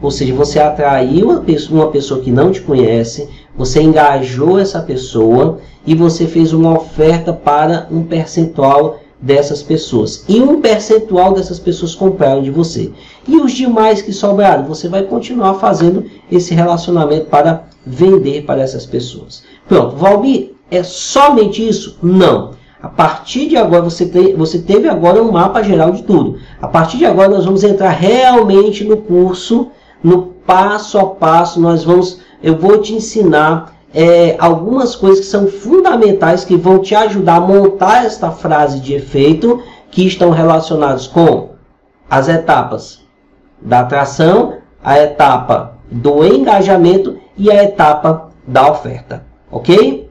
Ou seja, você atraiu uma pessoa, que não te conhece, você engajou essa pessoa e você fez uma oferta para um percentual dessas pessoas. E um percentual dessas pessoas compraram de você. E os demais que sobraram, você vai continuar fazendo esse relacionamento para vender para essas pessoas. Pronto, Valmir, é somente isso? Não. A partir de agora, você, tem, você teve agora um mapa geral de tudo. A partir de agora, nós vamos entrar realmente no curso, no passo a passo. Nós vamos, eu vou te ensinar é, algumas coisas que são fundamentais que vão te ajudar a montar esta frase de efeito que estão relacionados com as etapas da atração, a etapa do engajamento e a etapa da oferta, ok?